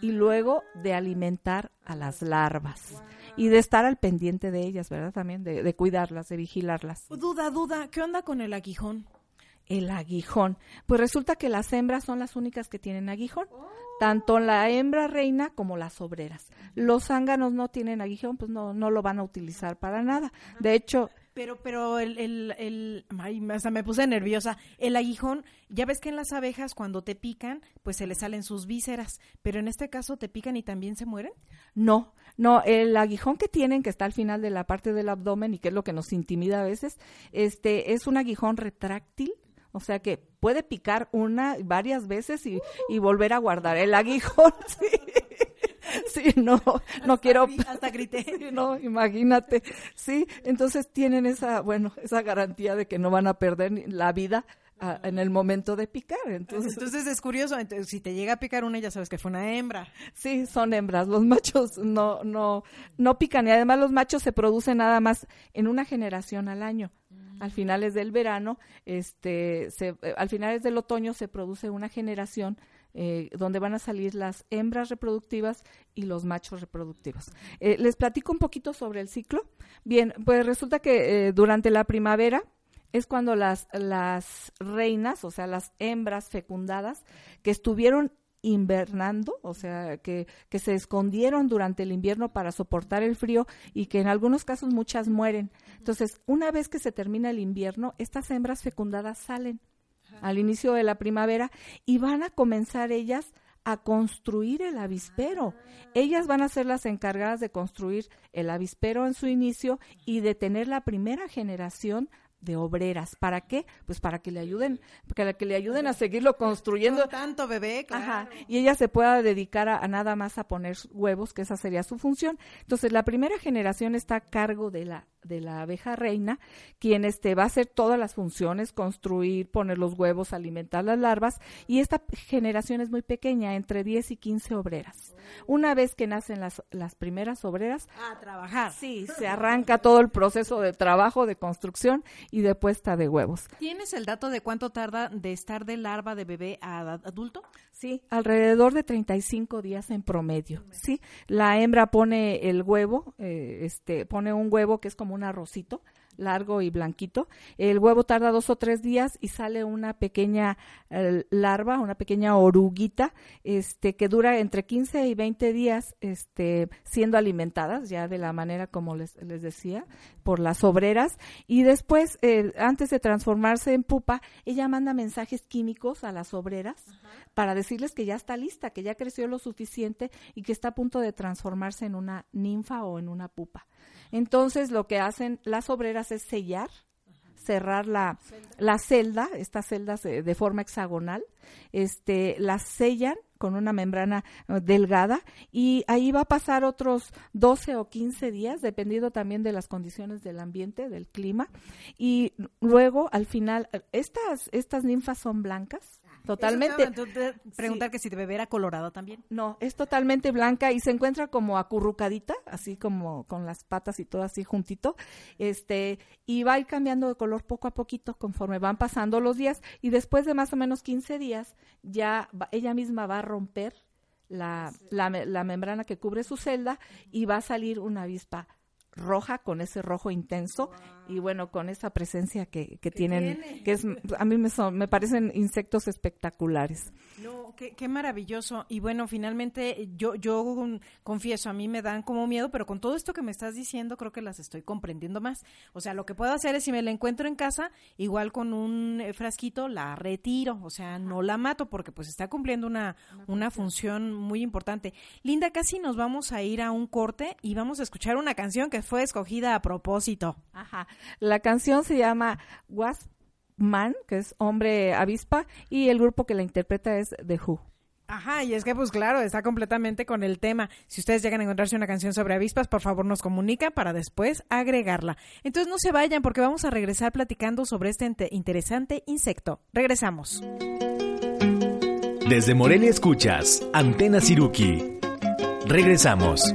y luego de alimentar a las larvas y de estar al pendiente de ellas, ¿verdad? También de, de cuidarlas, de vigilarlas. Duda, duda, ¿qué onda con el aguijón? El aguijón. Pues resulta que las hembras son las únicas que tienen aguijón. Tanto la hembra reina como las obreras. Los zánganos no tienen aguijón, pues no, no lo van a utilizar para nada. De hecho, Pero, pero el, el, el, ay, hasta me puse nerviosa. El aguijón, ya ves que en las abejas cuando te pican, pues se les salen sus vísceras, pero en este caso te pican y también se mueren. No, no, el aguijón que tienen, que está al final de la parte del abdomen y que es lo que nos intimida a veces, este, es un aguijón retráctil, O sea que puede picar una varias veces y, y volver a guardar el aguijón. Sí. Sí, no, no quiero. gri- hasta grité. No, imagínate. Sí, entonces tienen esa, bueno, esa garantía de que no van a perder la vida ah, en el momento de picar. Entonces, Entonces es curioso, entonces, si te llega a picar una ya sabes que fue una hembra. Sí, son hembras. Los machos no, no, no pican y además los machos se producen nada más en una generación al año. Al finales del verano, este, se, eh, al finales del otoño se produce una generación eh, donde van a salir las hembras reproductivas y los machos reproductivos. Eh, les platico un poquito sobre el ciclo. Bien, pues resulta que eh, durante la primavera es cuando las, reinas, o sea, las hembras fecundadas que estuvieron invernando, o sea, que, que se escondieron durante el invierno para soportar el frío y que en algunos casos muchas mueren. Entonces, una vez que se termina el invierno, estas hembras fecundadas salen al inicio de la primavera y van a comenzar ellas a construir el avispero. Ellas van a ser las encargadas de construir el avispero en su inicio y de tener la primera generación de obreras. ¿Para qué? Pues para que le ayuden, para que le ayuden a seguirlo construyendo. Con tanto bebé, claro. Ajá, y ella se pueda dedicar a, a nada más a poner huevos, que esa sería su función. Entonces, la primera generación está a cargo de la de la abeja reina, quien este va a hacer todas las funciones, construir, poner los huevos, alimentar las larvas, y esta generación es muy pequeña, entre 10 y 15 obreras. Una vez que nacen las, las primeras obreras, A trabajar. sí, se arranca todo el proceso de trabajo, de construcción y de puesta de huevos. ¿Tienes el dato de cuánto tarda de estar de larva de bebé a ad- adulto? Sí, alrededor de 35 días en promedio. Sí, la hembra pone el huevo, eh, este, pone un huevo que es como un arrocito largo y blanquito. El huevo tarda dos o tres días y sale una pequeña eh, larva, una pequeña oruguita, este, que dura entre 15 y 20 días, este, siendo alimentadas ya de la manera como les, les decía, por las obreras. Y después, eh, antes de transformarse en pupa, ella manda mensajes químicos a las obreras para decirles que ya está lista, que ya creció lo suficiente y que está a punto de transformarse en una ninfa o en una pupa. Entonces, lo que hacen las obreras es sellar, cerrar la, la celda, estas celdas de, de forma hexagonal, este, las sellan con una membrana eh, delgada y ahí va a pasar otros 12 o 15 días, dependiendo también de las condiciones del ambiente, del clima. Y luego, al final, eh, estas, estas ninfas son blancas, totalmente. Te te- preguntar que si de bebé era colorado también. No, es totalmente blanca y se encuentra como acurrucadita, así como con las patas y todo así juntito, este, y va a ir cambiando de color poco a poquito conforme van pasando los días y después de más o menos 15 días ya va- ella misma va a romper la, la, la membrana que cubre su celda y va a salir una avispa roja con ese rojo intenso y bueno con esa presencia que, que tienen tiene? que es a mí me son me parecen insectos espectaculares No, qué, qué maravilloso. Y bueno, finalmente yo, yo um, confieso, a mí me dan como miedo, pero con todo esto que me estás diciendo, creo que las estoy comprendiendo más. O sea, lo que puedo hacer es, si me la encuentro en casa, igual con un eh, frasquito, la retiro. O sea, no la mato porque pues está cumpliendo una, una función muy importante. Linda, casi nos vamos a ir a un corte y vamos a escuchar una canción que fue escogida a propósito. Ajá. La canción se llama Wasp Man, que es hombre avispa, y el grupo que la interpreta es The Who. Ajá, y es que pues claro, está completamente con el tema. Si ustedes llegan a encontrarse una canción sobre avispas, por favor nos comunica para después agregarla. Entonces no se vayan porque vamos a regresar platicando sobre este inte- interesante insecto. Regresamos. Desde Morelia escuchas Antena Siruki. Regresamos.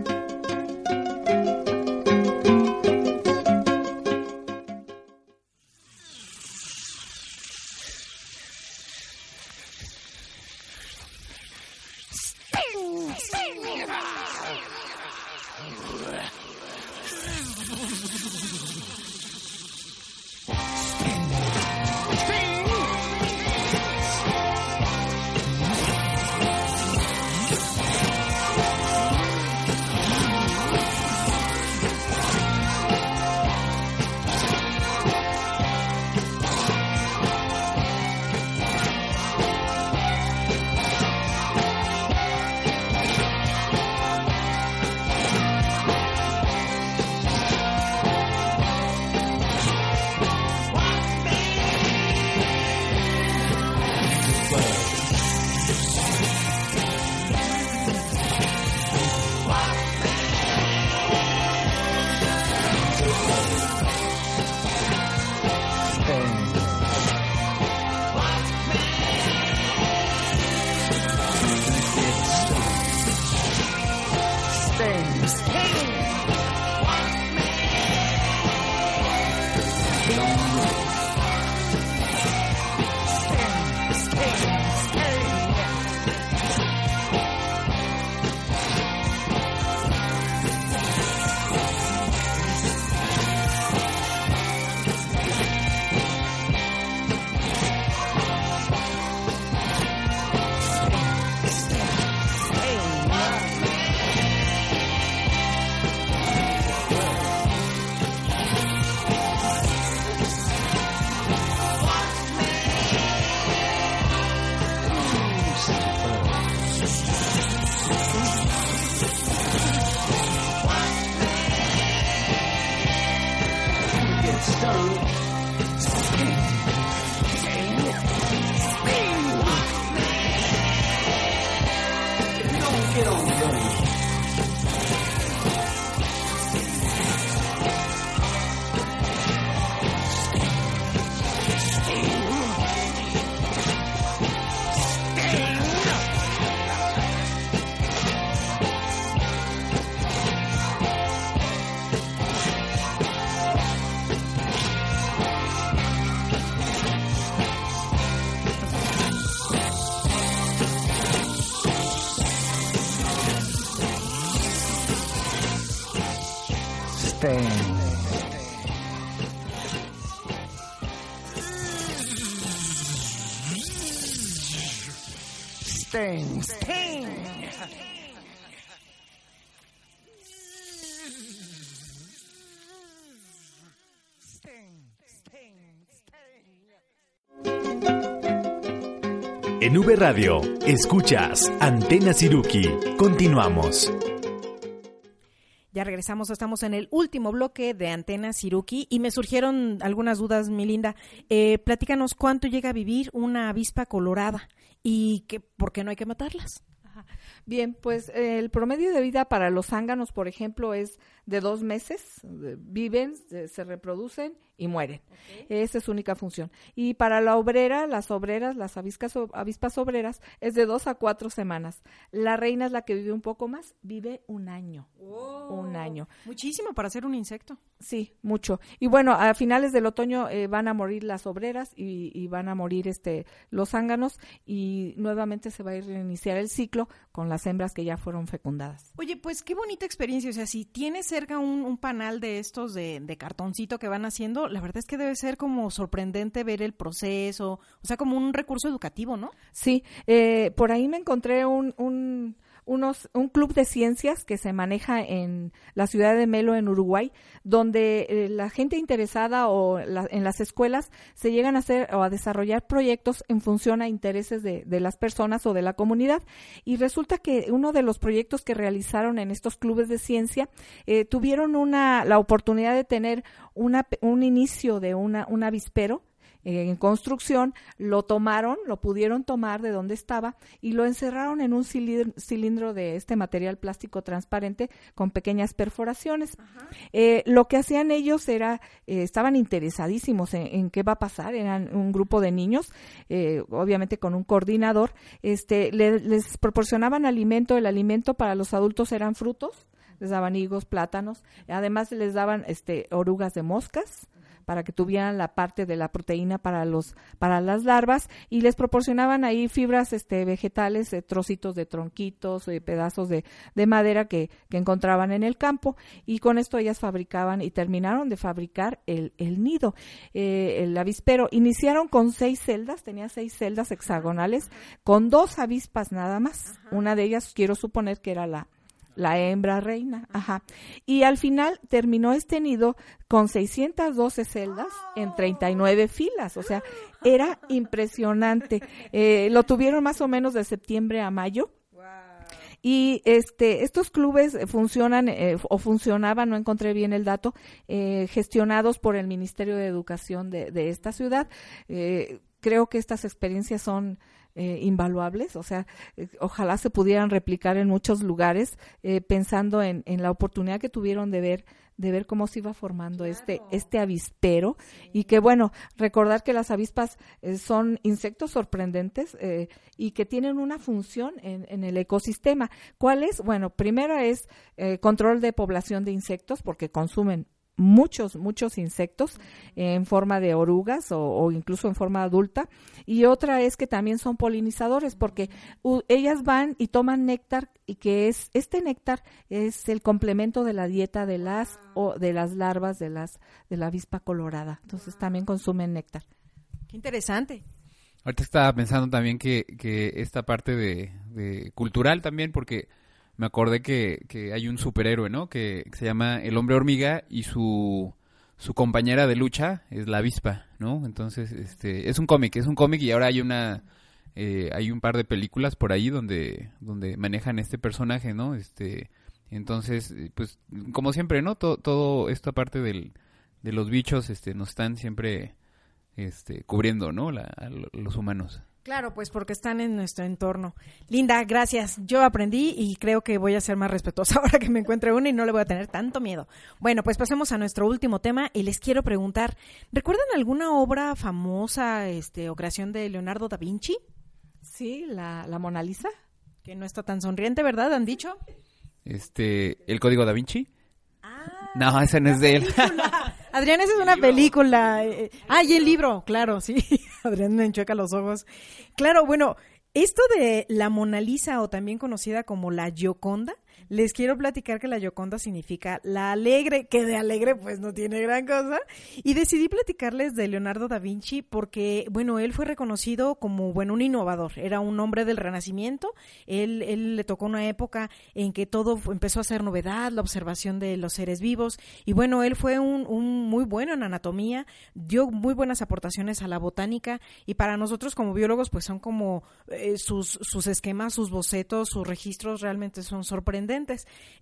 Radio, escuchas Antena Siruki. Continuamos. Ya regresamos, estamos en el último bloque de Antena Siruki y me surgieron algunas dudas, mi linda. Eh, platícanos cuánto llega a vivir una avispa colorada y que, por qué no hay que matarlas. Bien, pues eh, el promedio de vida para los zánganos, por ejemplo, es de dos meses. Viven, se, se reproducen y mueren. Esa es su única función. Y para la obrera, las obreras, las avispas, avispas obreras, es de dos a cuatro semanas. La reina es la que vive un poco más, vive un año. Un año. Muchísimo para ser un insecto. Sí, mucho. Y bueno, a finales del otoño eh, van a morir las obreras y, y van a morir este los zánganos y nuevamente se va a reiniciar el ciclo con las hembras que ya fueron fecundadas. Oye, pues qué bonita experiencia. O sea, si tienes cerca un, un panal de estos de, de cartoncito que van haciendo, la verdad es que debe ser como sorprendente ver el proceso. O sea, como un recurso educativo, ¿no? Sí, eh, por ahí me encontré un, un, unos, un club de ciencias que se maneja en la ciudad de Melo, en Uruguay, donde eh, la gente interesada o en las escuelas se llegan a hacer o a desarrollar proyectos en función a intereses de, de las personas o de la comunidad. Y resulta que uno de los proyectos que realizaron en estos clubes de ciencia eh, tuvieron una, la oportunidad de tener una, un inicio de una, un avispero en construcción, lo tomaron, lo pudieron tomar de donde estaba y lo encerraron en un cilindro, de este material plástico transparente con pequeñas perforaciones. Eh, lo que hacían ellos era, eh, estaban interesadísimos en, en qué va a pasar, eran un grupo de niños, eh, obviamente con un coordinador, este, le- les proporcionaban alimento, el alimento para los adultos eran frutos, les daban higos, plátanos, además les daban este orugas de moscas para que tuvieran la parte de la proteína para los para las larvas y les proporcionaban ahí fibras este vegetales, eh, trocitos de tronquitos, eh, pedazos de, de madera que, que encontraban en el campo y con esto ellas fabricaban y terminaron de fabricar el, el nido, eh, el avispero. Iniciaron con seis celdas, tenía seis celdas hexagonales con dos avispas nada más. Una de ellas quiero suponer que era la la hembra reina, ajá. Y al final terminó este nido con 612 celdas en 39 filas, o sea, era impresionante. Eh, lo tuvieron más o menos de septiembre a mayo. Y este, estos clubes funcionan eh, o funcionaban, no encontré bien el dato, eh, gestionados por el Ministerio de Educación de, de esta ciudad. Eh, creo que estas experiencias son eh, invaluables, o sea, eh, ojalá se pudieran replicar en muchos lugares, eh, pensando en, en la oportunidad que tuvieron de ver de ver cómo se iba formando este este avispero. Y que bueno recordar que las avispas eh, son insectos sorprendentes eh, y que tienen una función en, en el ecosistema. ¿cuál es? bueno primero es control de población de insectos porque consumen muchos, muchos insectos en forma de orugas o, o incluso en forma adulta. Y otra es que también son polinizadores porque ellas van y toman néctar y que es este néctar es el complemento de la dieta de las o de las larvas de las de la avispa colorada. Entonces también consumen néctar. Qué interesante. Ahorita estaba pensando también que, que esta parte de, de cultural también, porque me acordé que, que hay un superhéroe, ¿no? Que, se llama el hombre hormiga y su, su compañera de lucha es la avispa, ¿no? Entonces, este, es un cómic, es un cómic y ahora hay una, eh, hay un par de películas por ahí donde, donde manejan este personaje, ¿no? Este, entonces, eh, pues, como siempre, ¿no? Todo, todo esta parte del, de los bichos, este, nos están siempre, este, cubriendo, ¿no? La, los humanos. Claro, pues porque están en nuestro entorno. Linda, gracias. Yo aprendí y creo que voy a ser más respetuosa ahora que me encuentre una y no le voy a tener tanto miedo. Bueno, pues pasemos a nuestro último tema y les quiero preguntar, ¿recuerdan alguna obra famosa este, o creación de Leonardo da Vinci? Sí, la, la Mona Lisa. Que no está tan sonriente, ¿verdad? ¿Han dicho? Este, el código da Vinci. Ah, No, ese no es de él. Adrián, esa es una película. eh, Ah, y el libro, claro, sí. Adrián me enchueca los ojos. Claro, bueno, esto de la Mona Lisa, o también conocida como la Gioconda, les quiero platicar que la Yoconda significa la alegre, que de alegre pues no tiene gran cosa. Y decidí platicarles de Leonardo da Vinci porque, bueno, él fue reconocido como, bueno, un innovador. Era un hombre del Renacimiento. Él, él le tocó una época en que todo empezó a ser novedad, la observación de los seres vivos. Y bueno, él fue un, un muy bueno en anatomía, dio muy buenas aportaciones a la botánica y para nosotros como biólogos pues son como eh, sus, sus esquemas, sus bocetos, sus registros realmente son sorprendentes.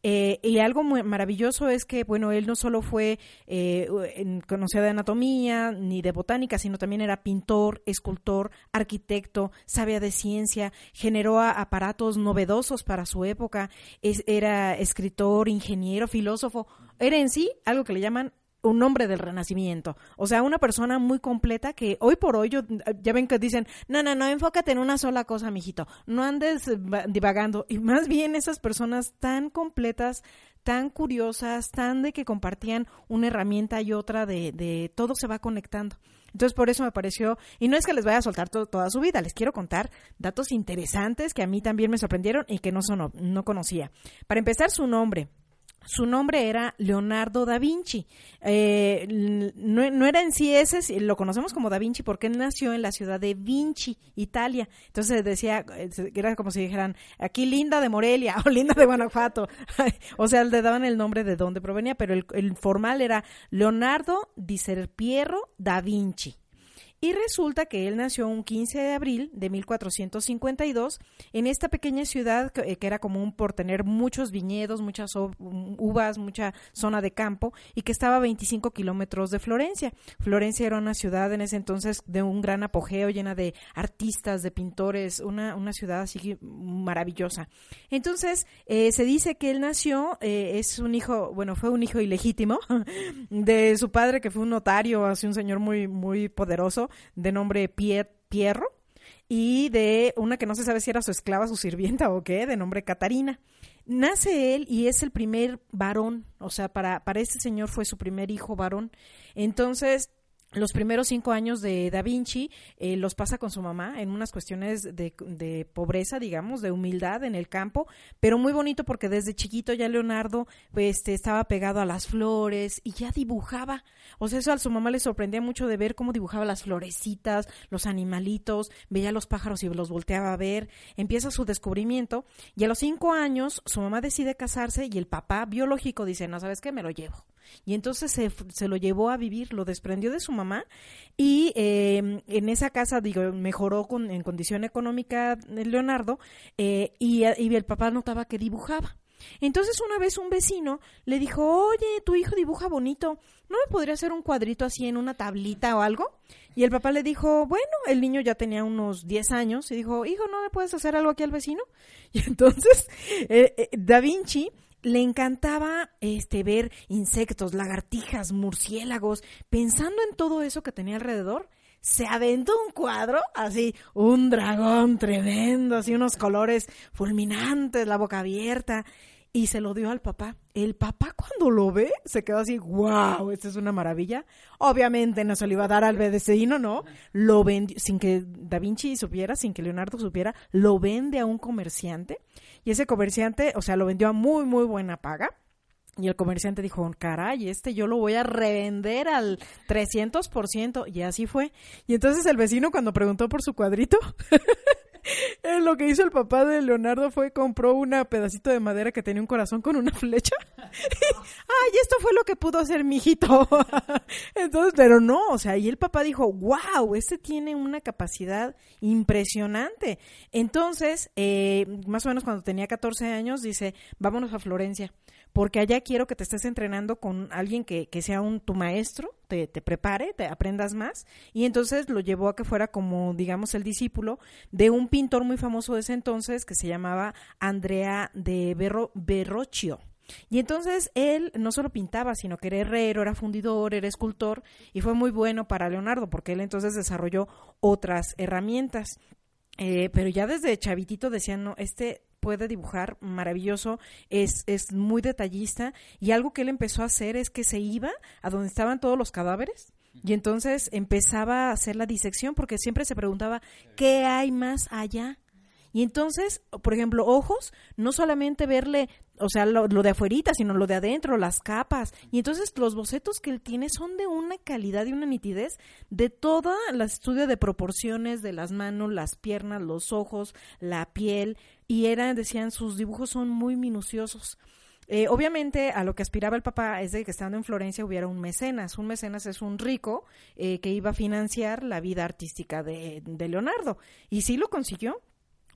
Eh, y algo maravilloso es que, bueno, él no solo fue eh, conocida de anatomía ni de botánica, sino también era pintor, escultor, arquitecto, sabía de ciencia, generó aparatos novedosos para su época, es- era escritor, ingeniero, filósofo, era en sí algo que le llaman un hombre del renacimiento. O sea, una persona muy completa que hoy por hoy, yo- ya ven que dicen, no, no, no, enfócate en una sola cosa, mijito. No andes va- divagando. Y más bien esas personas tan completas, tan curiosas, tan de que compartían una herramienta y otra de, de todo se va conectando. Entonces, por eso me pareció, y no es que les vaya a soltar to- toda su vida, les quiero contar datos interesantes que a mí también me sorprendieron y que no, son, no conocía. Para empezar, su nombre. Su nombre era Leonardo da Vinci. Eh, no, era en sí ese, lo conocemos como da Vinci porque él nació en la ciudad de Vinci, Italia. Entonces decía, eh, era como si dijeran, aquí Linda de Morelia o Linda de Guanajuato. o sea, le daban el nombre de dónde provenía, pero el, el formal era Leonardo di Serpiero da Vinci. Y resulta que él nació un 15 de abril de 1452 en esta pequeña ciudad que, eh, que era común por tener muchos viñedos, muchas o- uvas, mucha zona de campo y que estaba a 25 kilómetros de Florencia. Florencia era una ciudad en ese entonces de un gran apogeo, llena de artistas, de pintores, una, una ciudad así maravillosa. Entonces, eh, se dice que él nació, eh, es un hijo, bueno, fue un hijo ilegítimo de su padre que fue un notario, así un señor muy, muy poderoso, de nombre Pier- Pierro, y de una que no se sabe si era su esclava, su sirvienta o qué, de nombre Catarina. Nace él y es el primer varón, o sea, para, para este señor fue su primer hijo varón. Entonces, los primeros cinco años de Da Vinci eh, los pasa con su mamá en unas cuestiones de, de pobreza, digamos, de humildad en el campo, pero muy bonito porque desde chiquito ya Leonardo pues, este, estaba pegado a las flores y ya dibujaba. O sea, eso a su mamá le sorprendía mucho de ver cómo dibujaba las florecitas, los animalitos, veía los pájaros y los volteaba a ver. Empieza su descubrimiento y a los cinco años su mamá decide casarse y el papá biológico dice, no, ¿sabes qué? Me lo llevo. Y entonces se, se lo llevó a vivir, lo desprendió de su mamá y eh, en esa casa, digo, mejoró con, en condición económica eh, Leonardo eh, y, y el papá notaba que dibujaba. Entonces una vez un vecino le dijo, oye, tu hijo dibuja bonito, ¿no me podría hacer un cuadrito así en una tablita o algo? Y el papá le dijo, bueno, el niño ya tenía unos 10 años y dijo, hijo, ¿no le puedes hacer algo aquí al vecino? Y entonces eh, eh, Da Vinci le encantaba este ver insectos, lagartijas, murciélagos, pensando en todo eso que tenía alrededor, se aventó un cuadro, así, un dragón tremendo, así unos colores fulminantes, la boca abierta, y se lo dio al papá. El papá cuando lo ve se quedó así, wow, esta es una maravilla. Obviamente no se lo iba a dar al vecino, ¿no? Lo vendió, sin que Da Vinci supiera, sin que Leonardo supiera, lo vende a un comerciante. Y ese comerciante, o sea, lo vendió a muy, muy buena paga. Y el comerciante dijo, caray, este yo lo voy a revender al 300%. Y así fue. Y entonces el vecino cuando preguntó por su cuadrito, lo que hizo el papá de Leonardo fue compró un pedacito de madera que tenía un corazón con una flecha. Ay, esto fue lo que pudo hacer mi hijito. Entonces, pero no, o sea, y el papá dijo, wow, este tiene una capacidad impresionante. Entonces, eh, más o menos cuando tenía 14 años, dice, vámonos a Florencia porque allá quiero que te estés entrenando con alguien que, que sea un tu maestro, te, te, prepare, te aprendas más. Y entonces lo llevó a que fuera como, digamos, el discípulo de un pintor muy famoso de ese entonces que se llamaba Andrea de Berro. Y entonces él no solo pintaba, sino que era herrero, era fundidor, era escultor, y fue muy bueno para Leonardo, porque él entonces desarrolló otras herramientas. Eh, pero ya desde chavitito decían, no, este puede dibujar maravilloso, es, es muy detallista y algo que él empezó a hacer es que se iba a donde estaban todos los cadáveres y entonces empezaba a hacer la disección porque siempre se preguntaba qué hay más allá. Y entonces, por ejemplo, ojos, no solamente verle o sea, lo, lo de afuerita, sino lo de adentro, las capas. Y entonces los bocetos que él tiene son de una calidad y una nitidez de todo el estudio de proporciones de las manos, las piernas, los ojos, la piel. Y era, decían, sus dibujos son muy minuciosos. Eh, obviamente a lo que aspiraba el papá es de que estando en Florencia hubiera un mecenas. Un mecenas es un rico eh, que iba a financiar la vida artística de, de Leonardo. Y sí lo consiguió.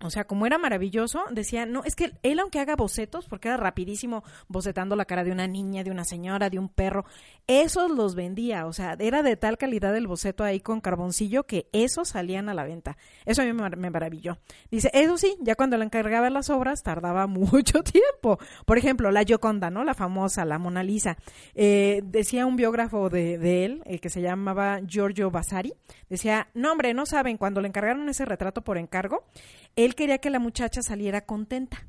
O sea, como era maravilloso, decía, no, es que él aunque haga bocetos, porque era rapidísimo bocetando la cara de una niña, de una señora, de un perro, esos los vendía, o sea, era de tal calidad el boceto ahí con carboncillo que esos salían a la venta. Eso a mí me, mar- me maravilló. Dice, eso sí, ya cuando le encargaba las obras tardaba mucho tiempo. Por ejemplo, la Gioconda, ¿no? La famosa, la Mona Lisa. Eh, decía un biógrafo de, él, el que se llamaba Giorgio Vasari, decía, no hombre, no saben, cuando le encargaron ese retrato por encargo, quería que la muchacha saliera contenta.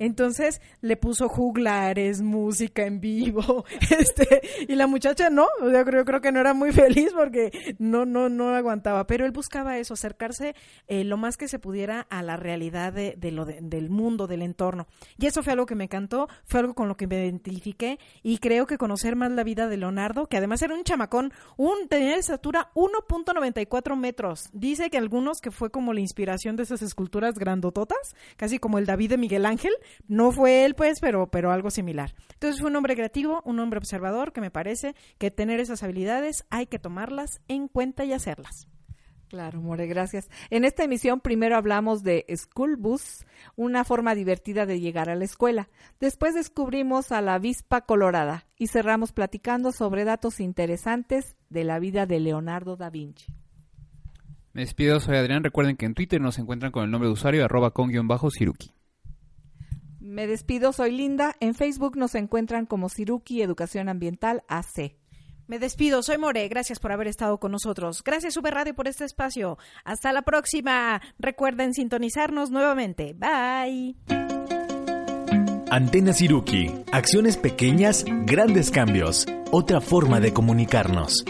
Entonces le puso juglares, música en vivo, este, y la muchacha no, o sea, creo, creo que no era muy feliz porque no, no, no aguantaba, pero él buscaba eso, acercarse eh, lo más que se pudiera a la realidad de, lo de- del mundo, del entorno. Y eso fue algo que me encantó, fue algo con lo que me identifiqué y creo que conocer más la vida de Leonardo, que además era un chamacón, un, tenía de estatura 1.94 metros. Dice que algunos que fue como la inspiración de esas esculturas grandototas, casi como el David de Miguel Ángel. No fue él, pues, pero, pero algo similar. Entonces fue un hombre creativo, un hombre observador, que me parece que tener esas habilidades hay que tomarlas en cuenta y hacerlas. Claro, More, gracias. En esta emisión primero hablamos de School Bus, una forma divertida de llegar a la escuela. Después descubrimos a la avispa colorada y cerramos platicando sobre datos interesantes de la vida de Leonardo da Vinci. Me despido, soy Adrián. Recuerden que en Twitter nos encuentran con el nombre de usuario arroba con guion bajo Siruki. Me despido, soy Linda. En Facebook nos encuentran como Siruki Educación Ambiental AC. Me despido, soy More, gracias por haber estado con nosotros. Gracias Super Radio por este espacio. Hasta la próxima. Recuerden sintonizarnos nuevamente. Bye. Antena Siruki. Acciones pequeñas, grandes cambios. Otra forma de comunicarnos.